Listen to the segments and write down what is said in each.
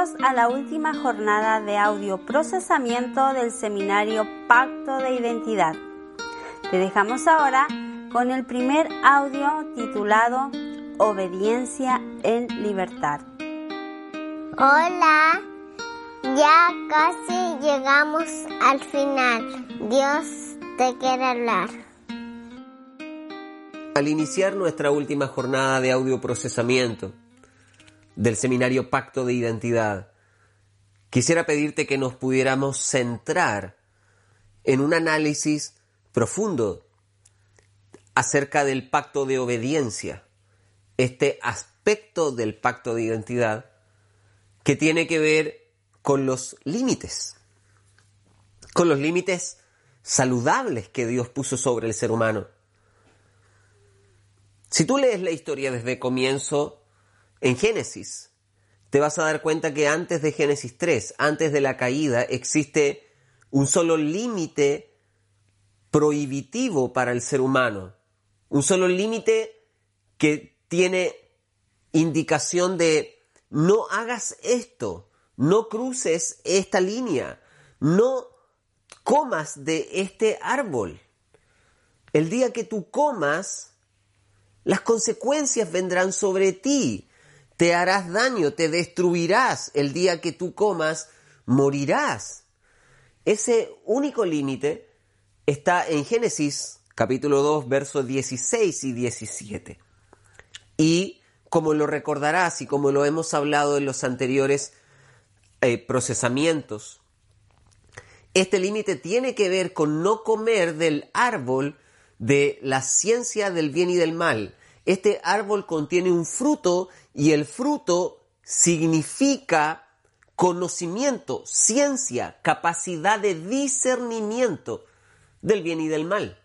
Bienvenidos a la última jornada de audio procesamiento del seminario Pacto de Identidad. Te dejamos ahora con el primer audio titulado Obediencia en Libertad. Hola, ya casi llegamos al final. Dios te quiere hablar. Al iniciar nuestra última jornada de audio procesamiento, del seminario Pacto de Identidad, quisiera pedirte que nos pudiéramos centrar en un análisis profundo acerca del pacto de obediencia, este aspecto del pacto de identidad que tiene que ver con los límites, con los límites saludables que Dios puso sobre el ser humano. Si tú lees la historia desde comienzo, en Génesis, te vas a dar cuenta que antes de Génesis 3, antes de la caída, existe un solo límite prohibitivo para el ser humano, un solo límite que tiene indicación de no hagas esto, no cruces esta línea, no comas de este árbol. El día que tú comas, las consecuencias vendrán sobre ti te harás daño, te destruirás el día que tú comas, morirás. Ese único límite está en Génesis capítulo 2, versos 16 y 17. Y como lo recordarás y como lo hemos hablado en los anteriores eh, procesamientos, este límite tiene que ver con no comer del árbol de la ciencia del bien y del mal. Este árbol contiene un fruto y el fruto significa conocimiento, ciencia, capacidad de discernimiento del bien y del mal.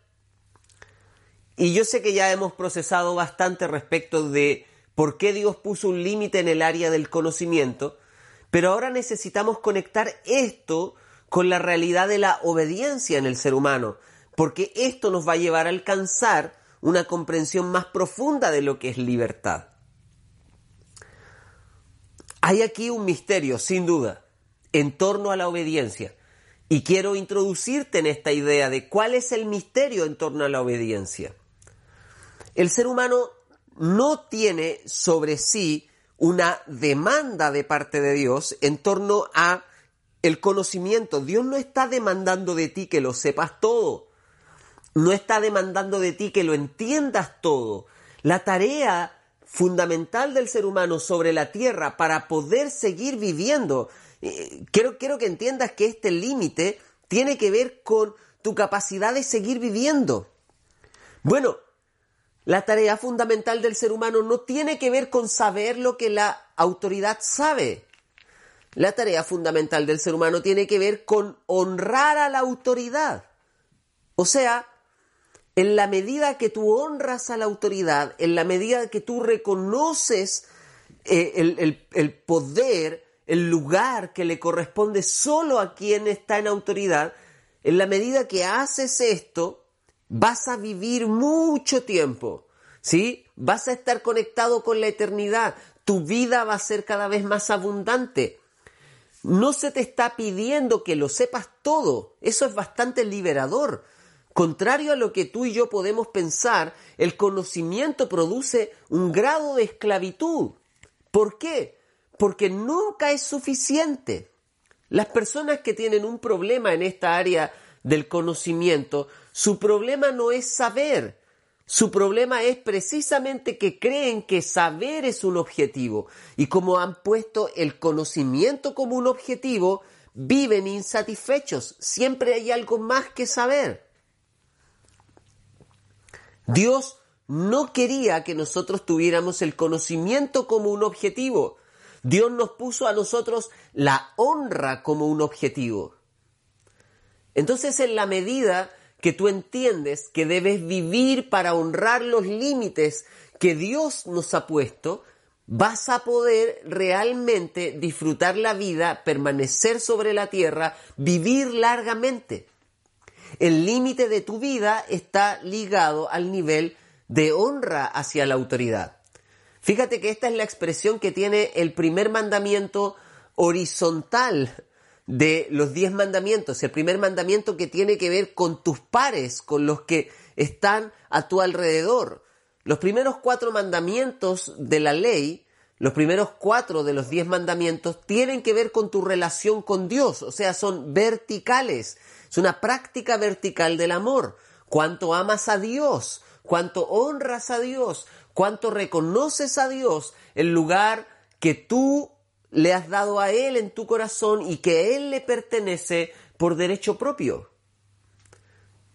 Y yo sé que ya hemos procesado bastante respecto de por qué Dios puso un límite en el área del conocimiento, pero ahora necesitamos conectar esto con la realidad de la obediencia en el ser humano, porque esto nos va a llevar a alcanzar una comprensión más profunda de lo que es libertad. Hay aquí un misterio, sin duda, en torno a la obediencia. Y quiero introducirte en esta idea de cuál es el misterio en torno a la obediencia. El ser humano no tiene sobre sí una demanda de parte de Dios en torno a el conocimiento. Dios no está demandando de ti que lo sepas todo. No está demandando de ti que lo entiendas todo. La tarea fundamental del ser humano sobre la tierra para poder seguir viviendo. Eh, quiero, quiero que entiendas que este límite tiene que ver con tu capacidad de seguir viviendo. Bueno, la tarea fundamental del ser humano no tiene que ver con saber lo que la autoridad sabe. La tarea fundamental del ser humano tiene que ver con honrar a la autoridad. O sea, en la medida que tú honras a la autoridad, en la medida que tú reconoces eh, el, el poder, el lugar que le corresponde solo a quien está en autoridad, en la medida que haces esto, vas a vivir mucho tiempo, ¿sí? Vas a estar conectado con la eternidad, tu vida va a ser cada vez más abundante. No se te está pidiendo que lo sepas todo, eso es bastante liberador. Contrario a lo que tú y yo podemos pensar, el conocimiento produce un grado de esclavitud. ¿Por qué? Porque nunca es suficiente. Las personas que tienen un problema en esta área del conocimiento, su problema no es saber, su problema es precisamente que creen que saber es un objetivo y como han puesto el conocimiento como un objetivo, viven insatisfechos, siempre hay algo más que saber. Dios no quería que nosotros tuviéramos el conocimiento como un objetivo. Dios nos puso a nosotros la honra como un objetivo. Entonces, en la medida que tú entiendes que debes vivir para honrar los límites que Dios nos ha puesto, vas a poder realmente disfrutar la vida, permanecer sobre la tierra, vivir largamente. El límite de tu vida está ligado al nivel de honra hacia la autoridad. Fíjate que esta es la expresión que tiene el primer mandamiento horizontal de los diez mandamientos. El primer mandamiento que tiene que ver con tus pares, con los que están a tu alrededor. Los primeros cuatro mandamientos de la ley, los primeros cuatro de los diez mandamientos, tienen que ver con tu relación con Dios, o sea, son verticales. Es una práctica vertical del amor. Cuánto amas a Dios, cuánto honras a Dios, cuánto reconoces a Dios, el lugar que tú le has dado a Él en tu corazón y que Él le pertenece por derecho propio.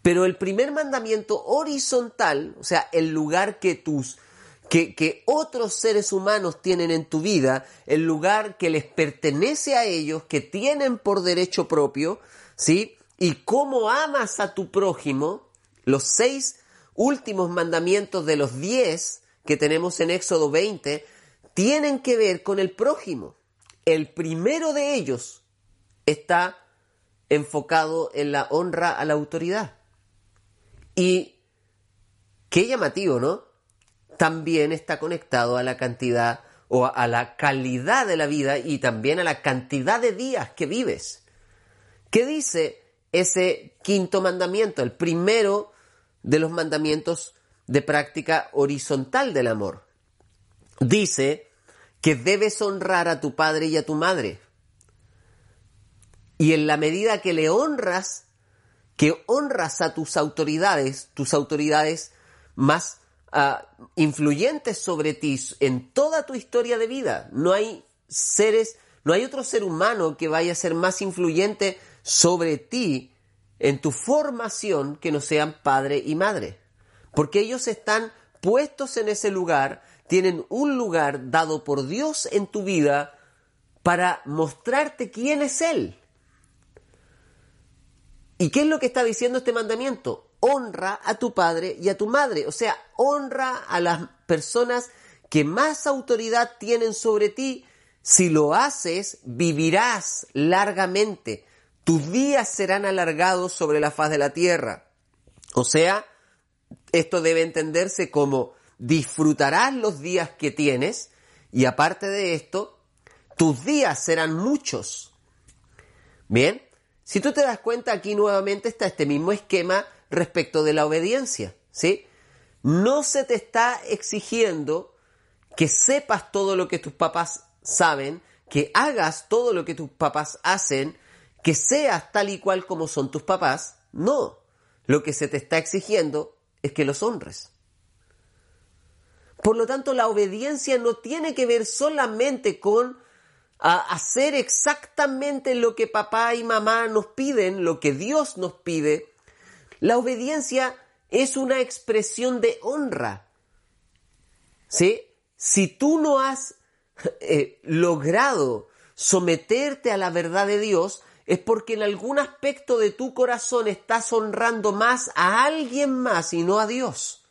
Pero el primer mandamiento horizontal, o sea, el lugar que tus que, otros seres humanos tienen en tu vida, el lugar que les pertenece a ellos, que tienen por derecho propio, ¿sí? Y cómo amas a tu prójimo, los seis últimos mandamientos de los diez que tenemos en Éxodo 20, tienen que ver con el prójimo. El primero de ellos está enfocado en la honra a la autoridad. Y qué llamativo, ¿no? También está conectado a la cantidad o a la calidad de la vida y también a la cantidad de días que vives. ¿Qué dice ese quinto mandamiento? El primero de los mandamientos de práctica horizontal del amor. Dice que debes honrar a tu padre y a tu madre. Y en la medida que le honras, que honras a tus autoridades, tus autoridades más ah, influyentes sobre ti en toda tu historia de vida. No hay seres, no hay otro ser humano que vaya a ser más influyente sobre ti en tu formación que no sean padre y madre. Porque ellos están puestos en ese lugar, tienen un lugar dado por Dios en tu vida para mostrarte quién es Él. ¿Y qué es lo que está diciendo este mandamiento? Honra a tu padre y a tu madre. O sea, honra a las personas que más autoridad tienen sobre ti. Si lo haces, vivirás largamente. Tus días serán alargados sobre la faz de la tierra. O sea, esto debe entenderse como disfrutarás los días que tienes y aparte de esto, tus días serán muchos. Bien, si tú te das cuenta, aquí nuevamente está este mismo esquema respecto de la obediencia, ¿sí? No se te está exigiendo que sepas todo lo que tus papás saben, que hagas todo lo que tus papás hacen, que seas tal y cual como son tus papás. No, lo que se te está exigiendo es que los honres. Por lo tanto, la obediencia no tiene que ver solamente con hacer exactamente lo que papá y mamá nos piden, lo que Dios nos pide, la obediencia es una expresión de honra. ¿Sí? Si tú no has eh, logrado someterte a la verdad de Dios, es porque en algún aspecto de tu corazón estás honrando más a alguien más y no a Dios.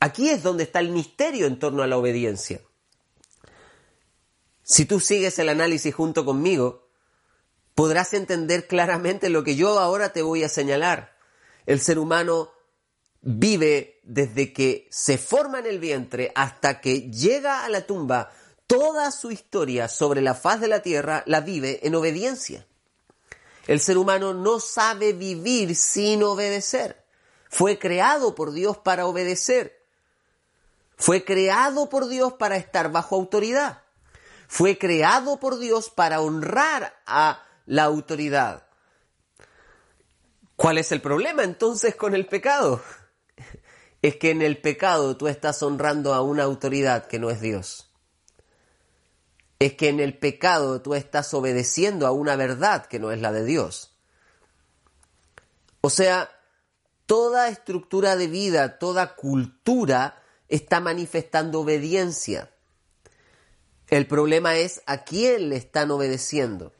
Aquí es donde está el misterio en torno a la obediencia. Si tú sigues el análisis junto conmigo, podrás entender claramente lo que yo ahora te voy a señalar. El ser humano vive desde que se forma en el vientre hasta que llega a la tumba, toda su historia sobre la faz de la tierra la vive en obediencia. El ser humano no sabe vivir sin obedecer. Fue creado por Dios para obedecer. Fue creado por Dios para estar bajo autoridad fue creado por Dios para honrar a la autoridad. ¿Cuál es el problema entonces con el pecado? Es que en el pecado tú estás honrando a una autoridad que no es Dios. Es que en el pecado tú estás obedeciendo a una verdad que no es la de Dios. O sea, toda estructura de vida, toda cultura está manifestando obediencia. El problema es a quién le están obedeciendo.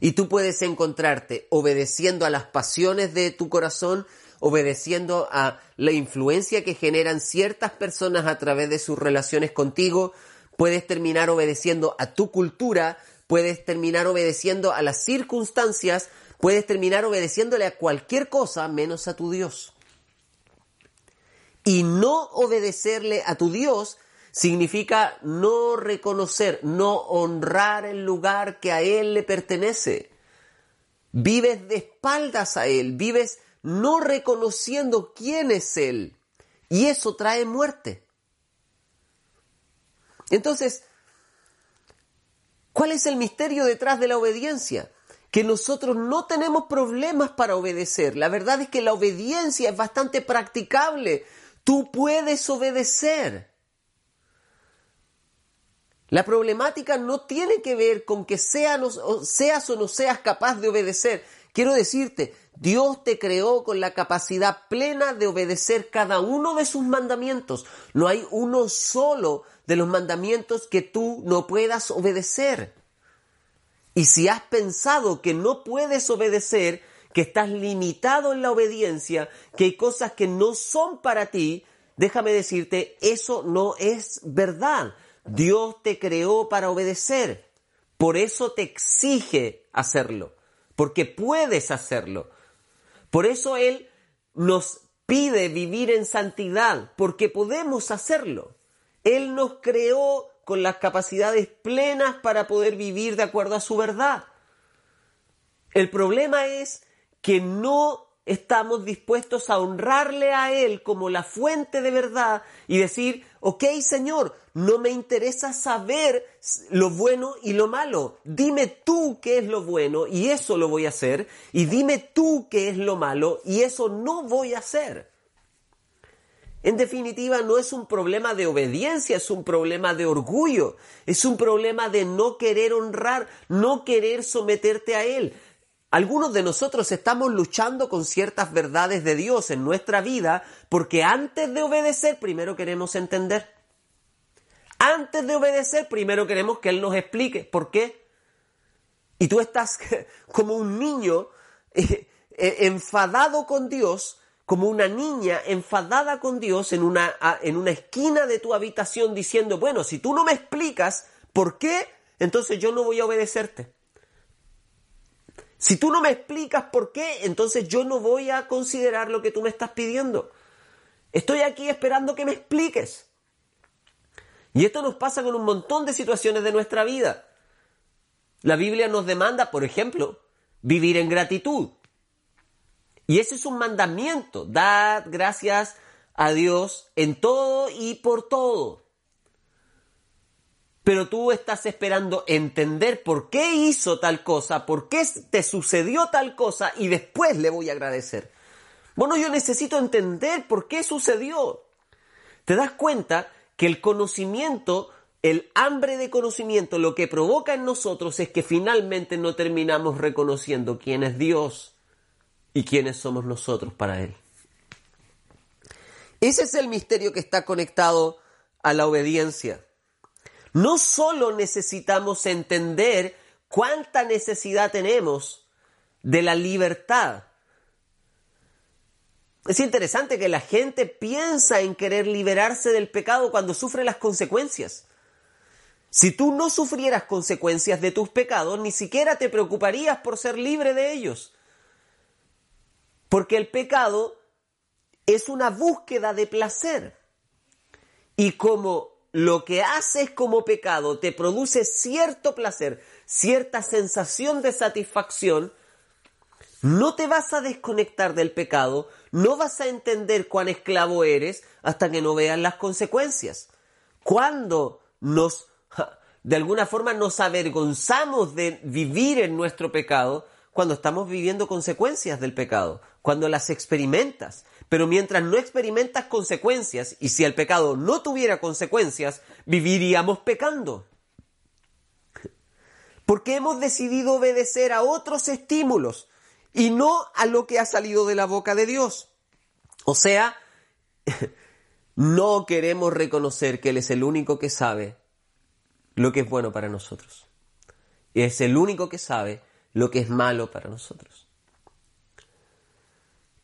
Y tú puedes encontrarte obedeciendo a las pasiones de tu corazón, obedeciendo a la influencia que generan ciertas personas a través de sus relaciones contigo, puedes terminar obedeciendo a tu cultura, puedes terminar obedeciendo a las circunstancias, puedes terminar obedeciéndole a cualquier cosa menos a tu Dios. Y no obedecerle a tu Dios significa no reconocer, no honrar el lugar que a Él le pertenece. Vives de espaldas a Él, vives no reconociendo quién es Él. Y eso trae muerte. Entonces, ¿cuál es el misterio detrás de la obediencia? Que nosotros no tenemos problemas para obedecer. La verdad es que la obediencia es bastante practicable. Tú puedes obedecer. La problemática no tiene que ver con que seas o no seas capaz de obedecer. Quiero decirte, Dios te creó con la capacidad plena de obedecer cada uno de sus mandamientos. No hay uno solo de los mandamientos que tú no puedas obedecer. Y si has pensado que no puedes obedecer, que estás limitado en la obediencia, que hay cosas que no son para ti, déjame decirte, eso no es verdad. Dios te creó para obedecer. Por eso te exige hacerlo, porque puedes hacerlo. Por eso Él nos pide vivir en santidad, porque podemos hacerlo. Él nos creó con las capacidades plenas para poder vivir de acuerdo a su verdad. El problema es que no estamos dispuestos a honrarle a Él como la fuente de verdad y decir, ok Señor, no me interesa saber lo bueno y lo malo. Dime tú qué es lo bueno y eso lo voy a hacer. Y dime tú qué es lo malo y eso no voy a hacer. En definitiva, no es un problema de obediencia, es un problema de orgullo, es un problema de no querer honrar, no querer someterte a Él. Algunos de nosotros estamos luchando con ciertas verdades de Dios en nuestra vida porque antes de obedecer primero queremos entender. Antes de obedecer primero queremos que Él nos explique por qué. Y tú estás como un niño eh, eh, enfadado con Dios, como una niña enfadada con Dios en una, en una esquina de tu habitación diciendo, bueno, si tú no me explicas por qué, entonces yo no voy a obedecerte. Si tú no me explicas por qué, entonces yo no voy a considerar lo que tú me estás pidiendo. Estoy aquí esperando que me expliques. Y esto nos pasa con un montón de situaciones de nuestra vida. La Biblia nos demanda, por ejemplo, vivir en gratitud. Y ese es un mandamiento. Dad gracias a Dios en todo y por todo pero tú estás esperando entender por qué hizo tal cosa, por qué te sucedió tal cosa y después le voy a agradecer. Bueno, yo necesito entender por qué sucedió. ¿Te das cuenta que el conocimiento, el hambre de conocimiento, lo que provoca en nosotros es que finalmente no terminamos reconociendo quién es Dios y quiénes somos nosotros para Él? Ese es el misterio que está conectado a la obediencia. No solo necesitamos entender cuánta necesidad tenemos de la libertad. Es interesante que la gente piensa en querer liberarse del pecado cuando sufre las consecuencias. Si tú no sufrieras consecuencias de tus pecados, ni siquiera te preocuparías por ser libre de ellos. Porque el pecado es una búsqueda de placer. Y como lo que haces como pecado te produce cierto placer, cierta sensación de satisfacción, no te vas a desconectar del pecado, no vas a entender cuán esclavo eres hasta que no veas las consecuencias. Cuando nos, de alguna forma, nos avergonzamos de vivir en nuestro pecado, cuando estamos viviendo consecuencias del pecado, cuando las experimentas. Pero mientras no experimentas consecuencias, y si el pecado no tuviera consecuencias, viviríamos pecando. Porque hemos decidido obedecer a otros estímulos y no a lo que ha salido de la boca de Dios. O sea, no queremos reconocer que Él es el único que sabe lo que es bueno para nosotros. Y es el único que sabe lo que es malo para nosotros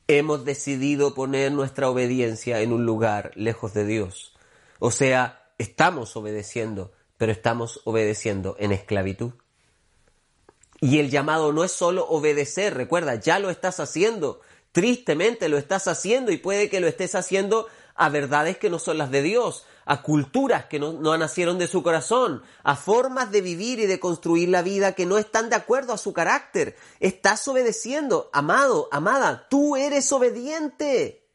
hemos decidido poner nuestra obediencia en un lugar lejos de Dios. O sea, estamos obedeciendo, pero estamos obedeciendo en esclavitud. Y el llamado no es solo obedecer, recuerda, ya lo estás haciendo, tristemente lo estás haciendo y puede que lo estés haciendo a verdades que no son las de Dios, a culturas que no, no, nacieron de su corazón, a formas de vivir y de construir la vida que no están de acuerdo a su carácter. Estás obedeciendo, amado, amada, tú eres obediente.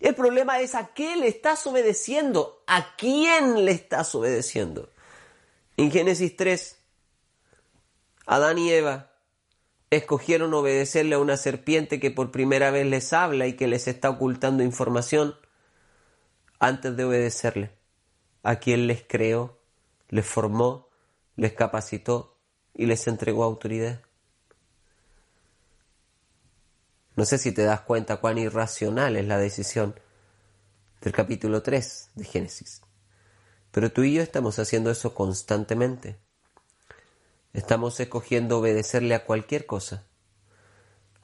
El problema es a qué le estás obedeciendo, a quién le estás obedeciendo. En Génesis 3, Adán y Eva escogieron obedecerle a una serpiente que por primera vez les habla y que les está ocultando información antes de obedecerle. A quien les creó, les formó, les capacitó y les entregó autoridad. No sé si te das cuenta cuán irracional es la decisión del capítulo 3 de Génesis. Pero tú y yo estamos haciendo eso constantemente. Estamos escogiendo obedecerle a cualquier cosa,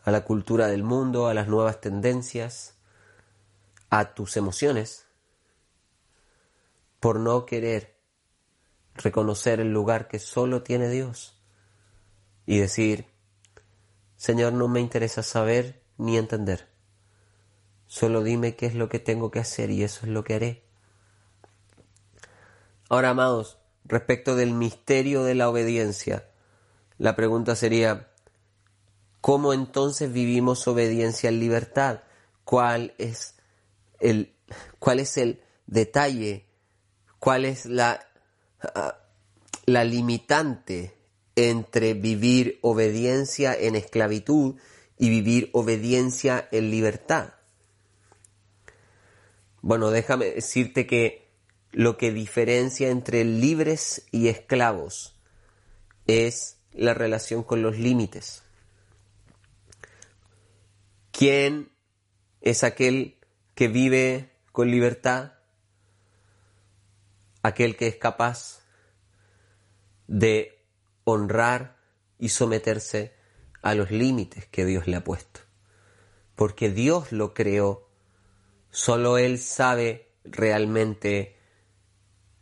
a la cultura del mundo, a las nuevas tendencias, a tus emociones, por no querer reconocer el lugar que solo tiene Dios y decir, Señor, no me interesa saber ni entender. Solo dime qué es lo que tengo que hacer y eso es lo que haré. Ahora, amados, respecto del misterio de la obediencia, la pregunta sería, ¿cómo entonces vivimos obediencia en libertad? ¿Cuál es el, cuál es el detalle? ¿Cuál es la, ah, la limitante entre vivir obediencia en esclavitud y vivir obediencia en libertad. Bueno, déjame decirte que lo que diferencia entre libres y esclavos es la relación con los límites. ¿Quién es aquel que vive con libertad? Aquel que es capaz de honrar y someterse a los límites que Dios le ha puesto. Porque Dios lo creó, solo Él sabe realmente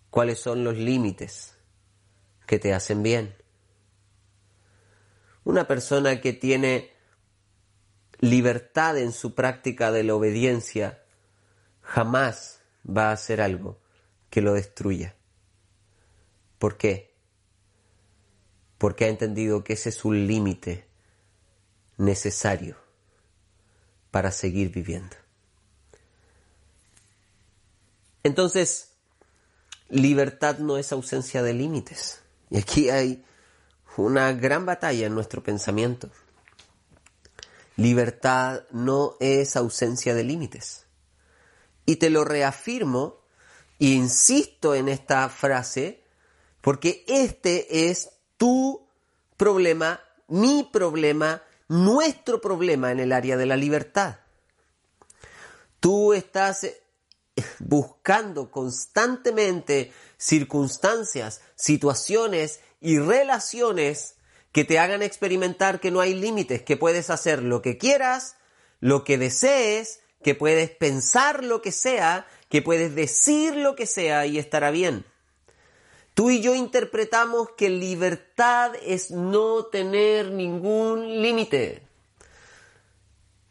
cuáles son los límites que te hacen bien. Una persona que tiene libertad en su práctica de la obediencia jamás va a hacer algo que lo destruya. ¿Por qué? Porque ha entendido que ese es un límite necesario para seguir viviendo. Entonces, libertad no es ausencia de límites. Y aquí hay una gran batalla en nuestro pensamiento. Libertad no es ausencia de límites. Y te lo reafirmo insisto en esta frase porque este es tu problema, mi problema, nuestro problema en el área de la libertad. Tú estás buscando constantemente circunstancias, situaciones y relaciones que te hagan experimentar que no hay límites, que puedes hacer lo que quieras, lo que desees, que puedes pensar lo que sea, que puedes decir lo que sea y estará bien. Tú y yo interpretamos que libertad es no tener ningún límite.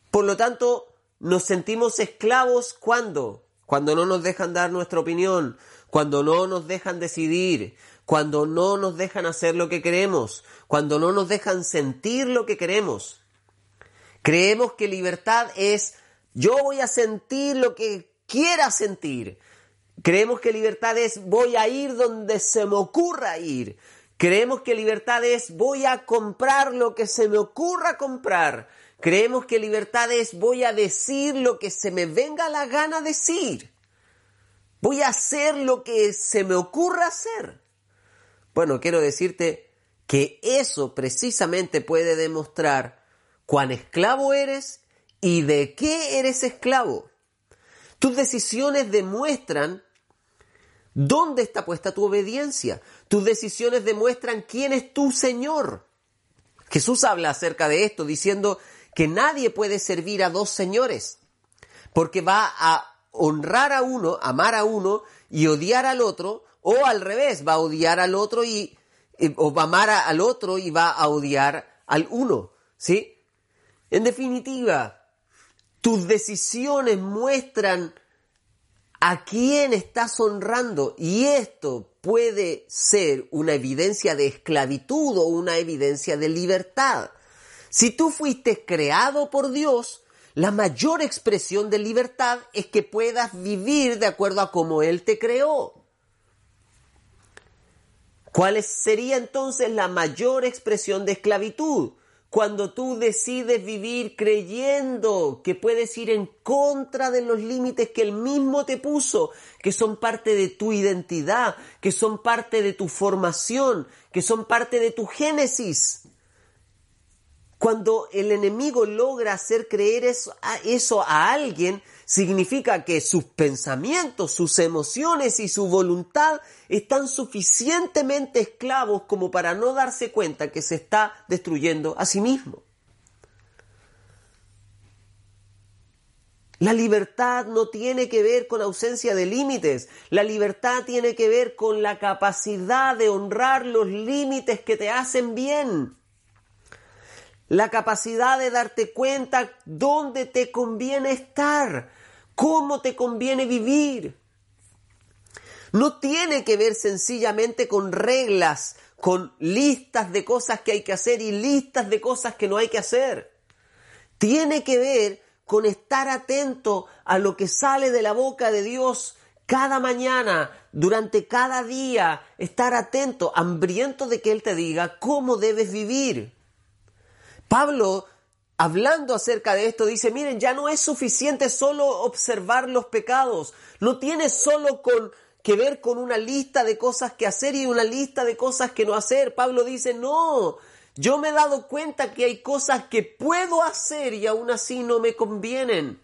Por lo tanto, nos sentimos esclavos cuando, cuando no nos dejan dar nuestra opinión, cuando no nos dejan decidir, cuando no nos dejan hacer lo que queremos, cuando no nos dejan sentir lo que queremos. Creemos que libertad es yo voy a sentir lo que quiera sentir. Creemos que libertad es voy a ir donde se me ocurra ir. Creemos que libertad es voy a comprar lo que se me ocurra comprar. Creemos que libertad es voy a decir lo que se me venga la gana decir. Voy a hacer lo que se me ocurra hacer. Bueno, quiero decirte que eso precisamente puede demostrar cuán esclavo eres y de qué eres esclavo. Tus decisiones demuestran dónde está puesta tu obediencia. Tus decisiones demuestran quién es tu Señor. Jesús habla acerca de esto diciendo que nadie puede servir a dos señores, porque va a honrar a uno, amar a uno y odiar al otro, o al revés, va a odiar al otro y eh, o va a amar al otro y va a odiar al uno, ¿sí? En definitiva, tus decisiones muestran ¿A quién estás honrando? Y esto puede ser una evidencia de esclavitud o una evidencia de libertad. Si tú fuiste creado por Dios, la mayor expresión de libertad es que puedas vivir de acuerdo a cómo Él te creó. ¿Cuál sería entonces la mayor expresión de esclavitud? Cuando tú decides vivir creyendo que puedes ir en contra de los límites que Él mismo te puso, que son parte de tu identidad, que son parte de tu formación, que son parte de tu génesis. Cuando el enemigo logra hacer creer eso a, alguien, significa que sus pensamientos, sus emociones y su voluntad están suficientemente esclavos como para no darse cuenta que se está destruyendo a sí mismo. La libertad no tiene que ver con ausencia de límites, la libertad tiene que ver con la capacidad de honrar los límites que te hacen bien la capacidad de darte cuenta dónde te conviene estar, cómo te conviene vivir. No tiene que ver sencillamente con reglas, con listas de cosas que hay que hacer y listas de cosas que no hay que hacer. Tiene que ver con estar atento a lo que sale de la boca de Dios cada mañana, durante cada día, estar atento, hambriento de que Él te diga cómo debes vivir. Pablo, hablando acerca de esto, dice, miren, ya no es suficiente solo observar los pecados, no tiene solo con que ver con una lista de cosas que hacer y una lista de cosas que no hacer. Pablo dice, no, yo me he dado cuenta que hay cosas que puedo hacer y aún así no me convienen.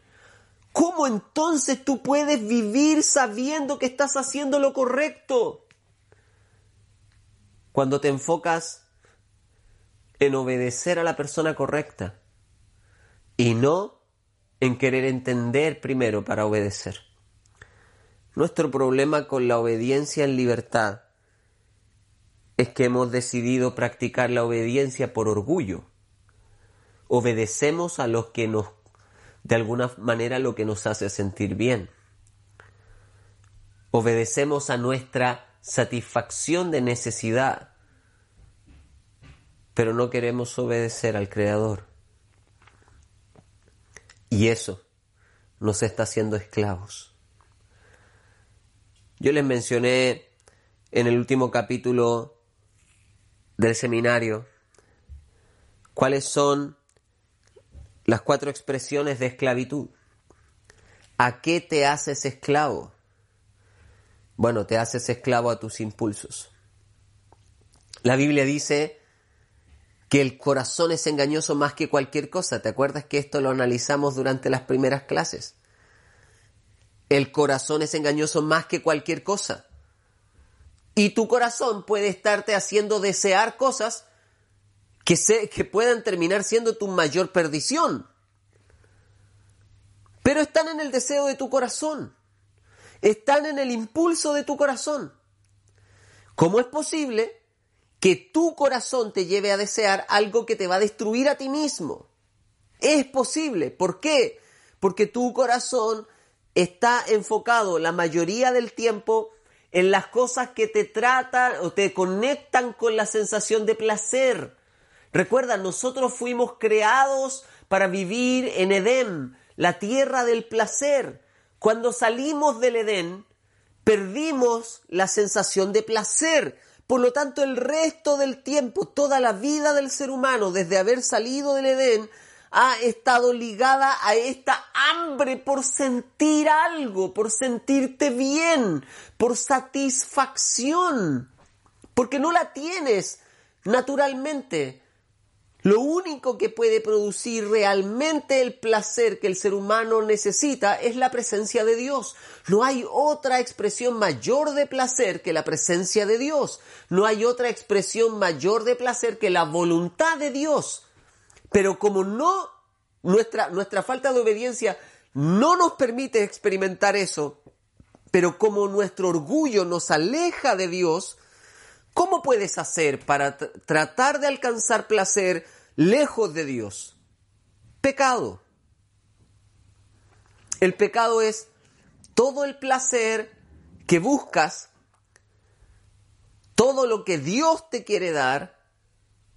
¿Cómo entonces tú puedes vivir sabiendo que estás haciendo lo correcto? Cuando te enfocas en obedecer a la persona correcta y no en querer entender primero para obedecer. Nuestro problema con la obediencia en libertad es que hemos decidido practicar la obediencia por orgullo. Obedecemos a los que nos, de alguna manera, lo que nos hace sentir bien. Obedecemos a nuestra satisfacción de necesidad pero no queremos obedecer al Creador. Y eso nos está haciendo esclavos. Yo les mencioné en el último capítulo del seminario cuáles son las cuatro expresiones de esclavitud. ¿A qué te haces esclavo? Bueno, te haces esclavo a tus impulsos. La Biblia dice que el corazón es engañoso más que cualquier cosa. ¿Te acuerdas que esto lo analizamos durante las primeras clases? El corazón es engañoso más que cualquier cosa. Y tu corazón puede estarte haciendo desear cosas que, que puedan terminar siendo tu mayor perdición. Pero están en el deseo de tu corazón. Están en el impulso de tu corazón. ¿Cómo es posible que tu corazón te lleve a desear algo que te va a destruir a ti mismo. Es posible. ¿Por qué? Porque tu corazón está enfocado la mayoría del tiempo en las cosas que te tratan o te conectan con la sensación de placer. Recuerda, nosotros fuimos creados para vivir en Edén, la tierra del placer. Cuando salimos del Edén, perdimos la sensación de placer. Por lo tanto, el resto del tiempo, toda la vida del ser humano, desde haber salido del Edén, ha estado ligada a esta hambre por sentir algo, por sentirte bien, por satisfacción, porque no la tienes naturalmente. Lo único que puede producir realmente el placer que el ser humano necesita es la presencia de Dios. No hay otra expresión mayor de placer que la presencia de Dios. No hay otra expresión mayor de placer que la voluntad de Dios. Pero como no, nuestra, nuestra falta de obediencia no nos permite experimentar eso, pero como nuestro orgullo nos aleja de Dios, ¿Cómo puedes hacer para tratar de alcanzar placer lejos de Dios? Pecado. El pecado es todo el placer que buscas, todo lo que Dios te quiere dar,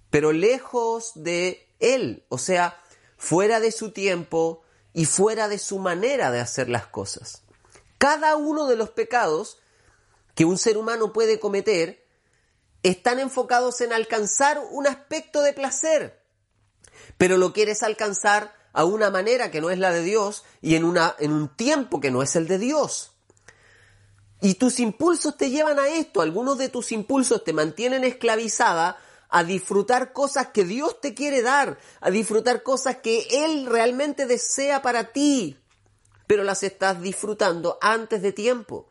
pero lejos de Él, o sea, fuera de su tiempo y fuera de su manera de hacer las cosas. Cada uno de los pecados que un ser humano puede cometer están enfocados en alcanzar un aspecto de placer, pero lo quieres alcanzar a una manera que no es la de Dios y en, una, en un tiempo que no es el de Dios. Y tus impulsos te llevan a esto, algunos de tus impulsos te mantienen esclavizada a disfrutar cosas que Dios te quiere dar, a disfrutar cosas que Él realmente desea para ti, pero las estás disfrutando antes de tiempo,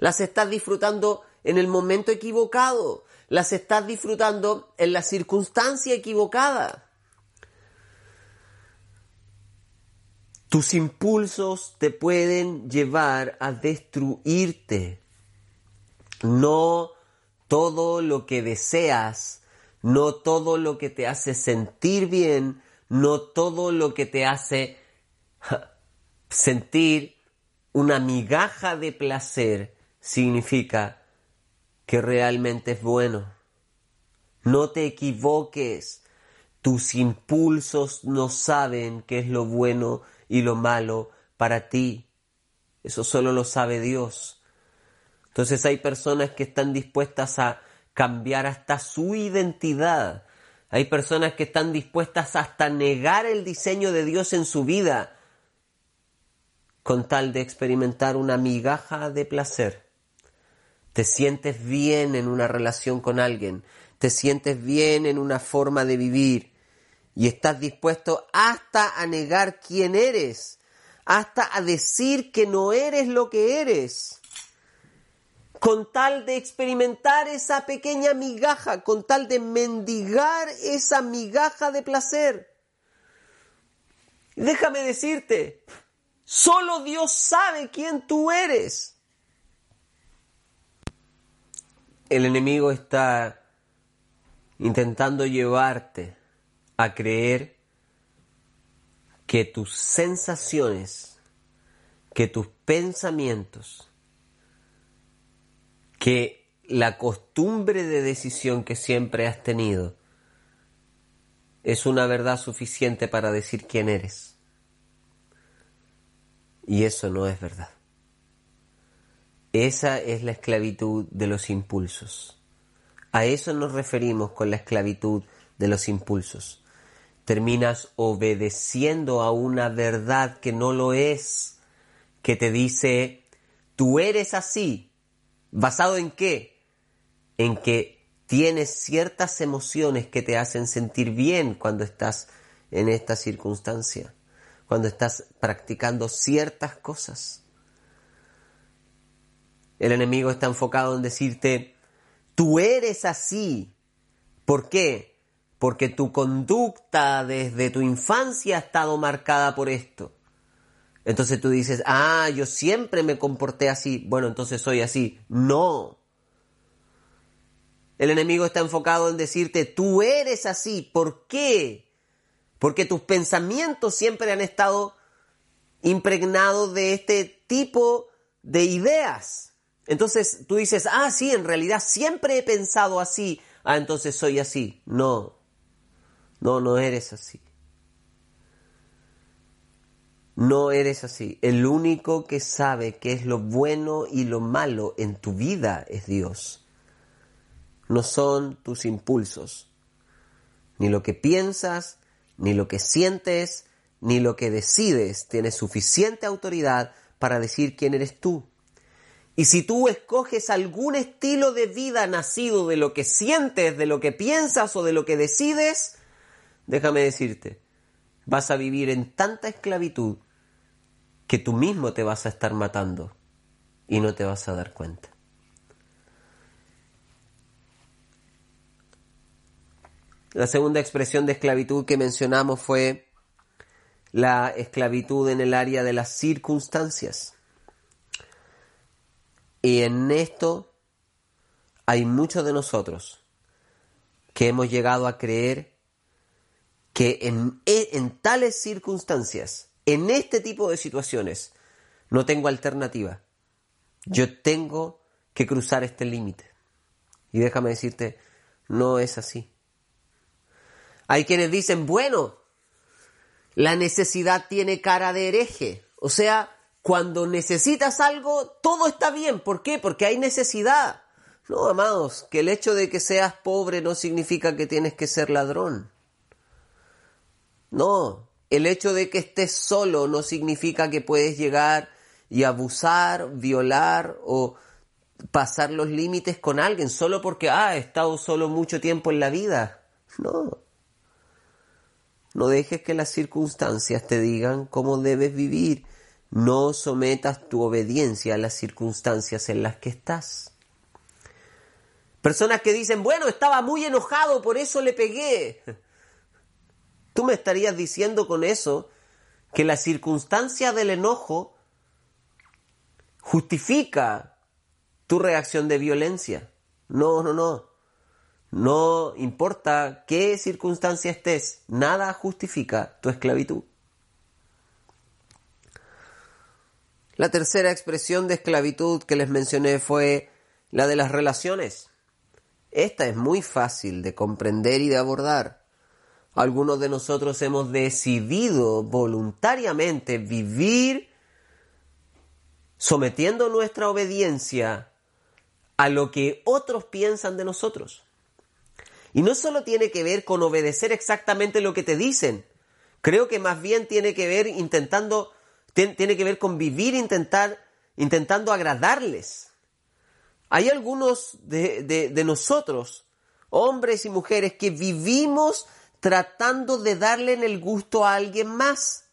las estás disfrutando en el momento equivocado, las estás disfrutando en la circunstancia equivocada. Tus impulsos te pueden llevar a destruirte. No todo lo que deseas, no todo lo que te hace sentir bien, no todo lo que te hace sentir una migaja de placer significa que realmente es bueno. No te equivoques. Tus impulsos no saben qué es lo bueno y lo malo para ti. Eso solo lo sabe Dios. Entonces hay personas que están dispuestas a cambiar hasta su identidad. Hay personas que están dispuestas hasta negar el diseño de Dios en su vida con tal de experimentar una migaja de placer. Te sientes bien en una relación con alguien, te sientes bien en una forma de vivir, y estás dispuesto hasta a negar quién eres, hasta a decir que no eres lo que eres, con tal de experimentar esa pequeña migaja, con tal de mendigar esa migaja de placer. Déjame decirte, solo Dios sabe quién tú eres. El enemigo está intentando llevarte a creer que tus sensaciones, que tus pensamientos, que la costumbre de decisión que siempre has tenido es una verdad suficiente para decir quién eres. Y eso no es verdad. Esa es la esclavitud de los impulsos. A eso nos referimos con la esclavitud de los impulsos terminas obedeciendo a una verdad que no lo es, que te dice, tú eres así, basado en qué? En que tienes ciertas emociones que te hacen sentir bien cuando estás en esta circunstancia, cuando estás practicando ciertas cosas. El enemigo está enfocado en decirte, tú eres así. ¿Por qué? porque tu conducta desde tu infancia ha estado marcada por esto. Entonces tú dices, ah, yo siempre me comporté así, bueno, entonces soy así. No. El enemigo está enfocado en decirte, tú eres así. ¿Por qué? Porque tus pensamientos siempre han estado impregnados de este tipo de ideas. Entonces tú dices, ah, sí, en realidad siempre he pensado así. Ah, entonces soy así. No. No, no eres así. No eres así. El único que sabe qué es lo bueno y lo malo en tu vida es Dios. No son tus impulsos, ni lo que piensas, ni lo que sientes, ni lo que decides tiene suficiente autoridad para decir quién eres tú. Y si tú escoges algún estilo de vida nacido de lo que sientes, de lo que piensas o de lo que decides, déjame decirte, vas a vivir en tanta esclavitud que tú mismo te vas a estar matando y no te vas a dar cuenta. La segunda expresión de esclavitud que mencionamos fue la esclavitud en el área de las circunstancias. Y en esto hay muchos de nosotros que hemos llegado a creer que en, en tales circunstancias, en este tipo de situaciones, no tengo alternativa. Yo tengo que cruzar este límite. Y déjame decirte, no es así. Hay quienes dicen, bueno, la necesidad tiene cara de hereje. O sea, cuando necesitas algo, todo está bien. ¿Por qué? Porque hay necesidad. No, amados, que el hecho de que seas pobre no significa que tienes que ser ladrón. No, el hecho de que estés solo no significa que puedes llegar y abusar, violar o pasar los límites con alguien solo porque ah, ha estado solo mucho tiempo en la vida. No. No dejes que las circunstancias te digan cómo debes vivir. No sometas tu obediencia a las circunstancias en las que estás. Personas que dicen, bueno, estaba muy enojado, por eso le pegué. Tú me estarías diciendo con eso que la circunstancia del enojo justifica tu reacción de violencia. No, no, no. No importa qué circunstancia estés, nada justifica tu esclavitud. La tercera expresión de esclavitud que les mencioné fue la de las relaciones. Esta es muy fácil de comprender y de abordar. Algunos de nosotros hemos decidido voluntariamente vivir sometiendo nuestra obediencia a lo que otros piensan de nosotros. Y no solo tiene que ver con obedecer exactamente lo que te dicen, creo que más bien tiene que ver intentando, tiene que ver con vivir intentar, intentando agradarles. Hay algunos de, de, nosotros, hombres y mujeres, que vivimos tratando de darle en el gusto a alguien más.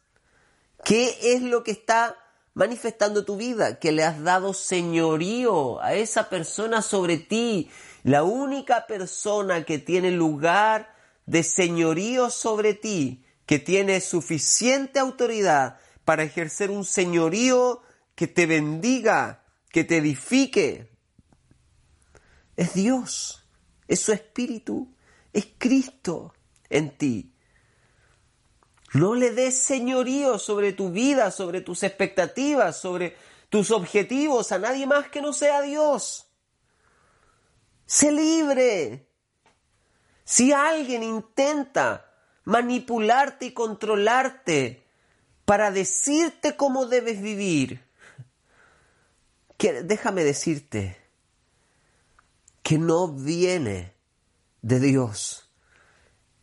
¿Qué es lo que está manifestando tu vida? Que le has dado señorío a esa persona sobre ti. La única persona que tiene lugar de señorío sobre ti, que tiene suficiente autoridad para ejercer un señorío que te bendiga, que te edifique, es Dios, es su Espíritu, es Cristo en ti. No le des señorío sobre tu vida, sobre tus expectativas, sobre tus objetivos a nadie más que no sea Dios. Sé libre. Si alguien intenta manipularte y controlarte para decirte cómo debes vivir, déjame decirte, que no viene de Dios.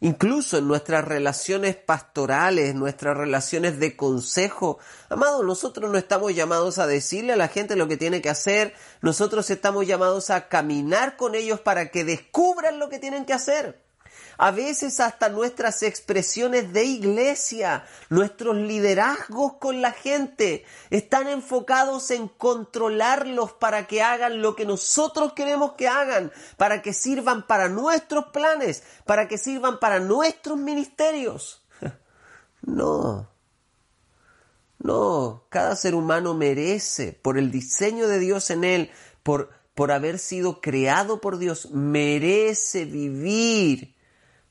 Incluso en nuestras relaciones pastorales, nuestras relaciones de consejo. Amado, nosotros no estamos llamados a decirle a la gente lo que tiene que hacer, nosotros estamos llamados a caminar con ellos para que descubran lo que tienen que hacer. A veces hasta nuestras expresiones de iglesia, nuestros liderazgos con la gente, están enfocados en controlarlos para que hagan lo que nosotros queremos que hagan, para que sirvan para nuestros planes, para que sirvan para nuestros ministerios. No. No, cada ser humano merece, por el diseño de Dios en él, por, por haber sido creado por Dios, merece vivir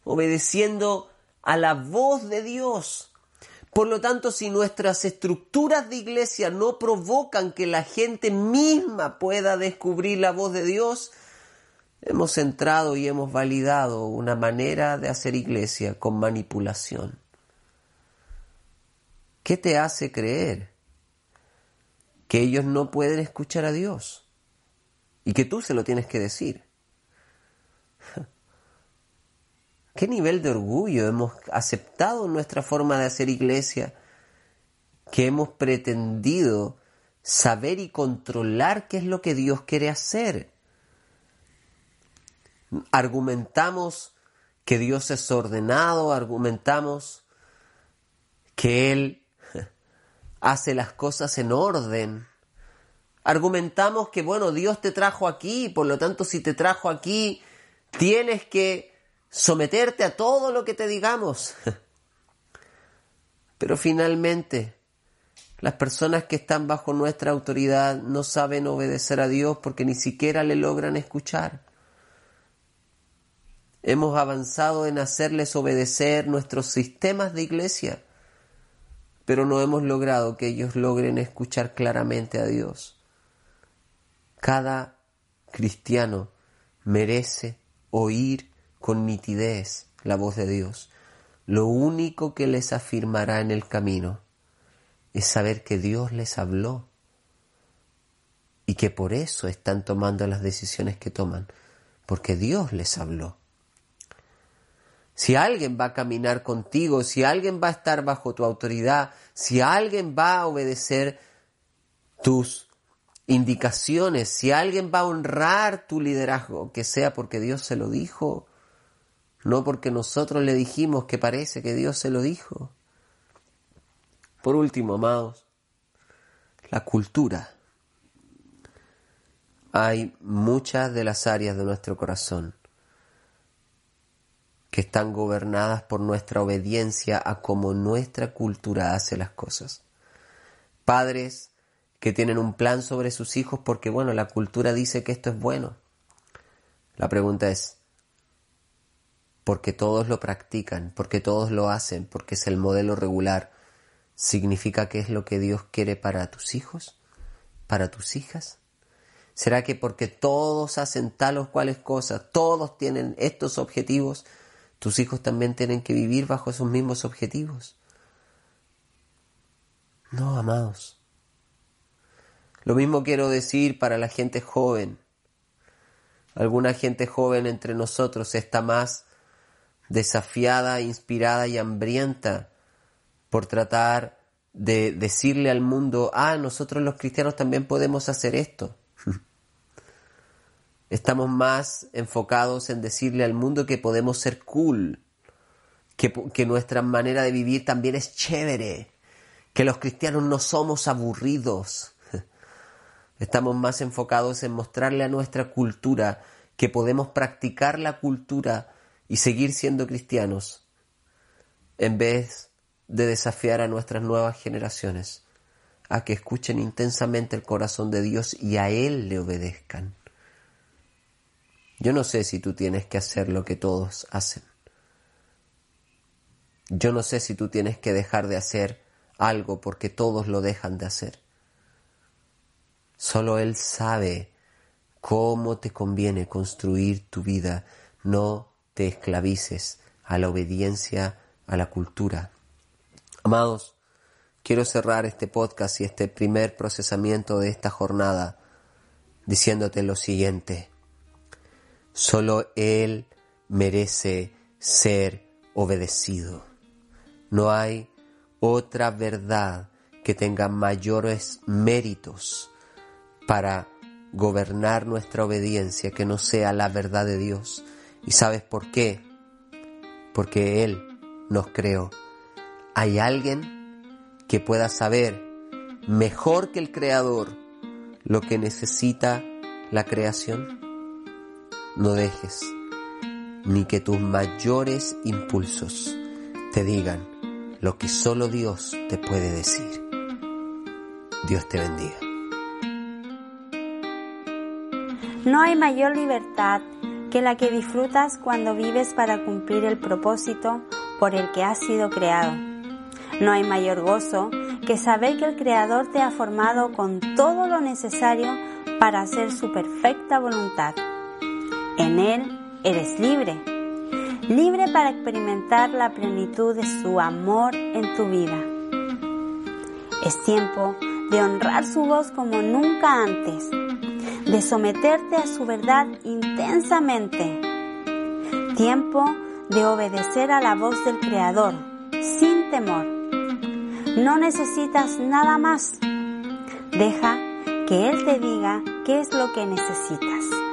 obedeciendo a la voz de Dios. Por lo tanto, si nuestras estructuras de iglesia no provocan que la gente misma pueda descubrir la voz de Dios, hemos entrado y hemos validado una manera de hacer iglesia con manipulación. ¿Qué te hace creer que ellos no pueden escuchar a Dios y que tú se lo tienes que decir? ¿Qué nivel de orgullo hemos aceptado nuestra forma de hacer iglesia? Que hemos pretendido saber y controlar qué es lo que Dios quiere hacer. Argumentamos que Dios es ordenado, argumentamos que Él hace las cosas en orden. Argumentamos que, bueno, Dios te trajo aquí, por lo tanto, si te trajo aquí, tienes que someterte a todo lo que te digamos. Pero finalmente, las personas que están bajo nuestra autoridad no saben obedecer a Dios porque ni siquiera le logran escuchar. Hemos avanzado en hacerles obedecer nuestros sistemas de iglesia, pero no hemos logrado que ellos logren escuchar claramente a Dios. Cada cristiano merece oír con nitidez la voz de Dios. Lo único que les afirmará en el camino es saber que Dios les habló y que por eso están tomando las decisiones que toman, porque Dios les habló. Si alguien va a caminar contigo, si alguien va a estar bajo tu autoridad, si alguien va a obedecer tus indicaciones, si alguien va a honrar tu liderazgo, que sea porque Dios se lo dijo, no porque nosotros le dijimos que parece que Dios se lo dijo. Por último, amados, la cultura. Hay muchas de las áreas de nuestro corazón que están gobernadas por nuestra obediencia a cómo nuestra cultura hace las cosas. Padres que tienen un plan sobre sus hijos porque, bueno, la cultura dice que esto es bueno. La pregunta es, ¿por qué todos lo practican? ¿Por qué todos lo hacen? ¿Porque es el modelo regular? ¿Significa que es lo que Dios quiere para tus hijos? ¿Para tus hijas? ¿Será que porque todos hacen tal o cuales cosas, todos tienen estos objetivos, tus hijos también tienen que vivir bajo esos mismos objetivos. No, amados. Lo mismo quiero decir para la gente joven. Alguna gente joven entre nosotros está más desafiada, inspirada y hambrienta por tratar de decirle al mundo, ah, nosotros los cristianos también podemos hacer esto. Estamos más enfocados en decirle al mundo que podemos ser cool, que, que, nuestra manera de vivir también es chévere, que los cristianos no somos aburridos. Estamos más enfocados en mostrarle a nuestra cultura que podemos practicar la cultura y seguir siendo cristianos, en vez de desafiar a nuestras nuevas generaciones a que escuchen intensamente el corazón de Dios y a Él le obedezcan. Yo no sé si tú tienes que hacer lo que todos hacen. Yo no sé si tú tienes que dejar de hacer algo porque todos lo dejan de hacer. Solo Él sabe cómo te conviene construir tu vida. No te esclavices a la obediencia a la cultura. Amados, quiero cerrar este podcast y este primer procesamiento de esta jornada diciéndote lo siguiente. Solo Él merece ser obedecido. No hay otra verdad que tenga mayores méritos para gobernar nuestra obediencia que no sea la verdad de Dios. ¿Y sabes por qué? Porque Él nos creó. ¿Hay alguien que pueda saber mejor que el Creador lo que necesita la creación? no dejes ni que tus mayores impulsos te digan lo que solo Dios te puede decir. Dios te bendiga. No hay mayor libertad que la que disfrutas cuando vives para cumplir el propósito por el que has sido creado. No hay mayor gozo que saber que el Creador te ha formado con todo lo necesario para hacer su perfecta voluntad. En Él eres libre, libre para experimentar la plenitud de su amor en tu vida. Es tiempo de honrar su voz como nunca antes, de someterte a su verdad intensamente. Tiempo de obedecer a la voz del Creador sin temor. No necesitas nada más. Deja que Él te diga qué es lo que necesitas.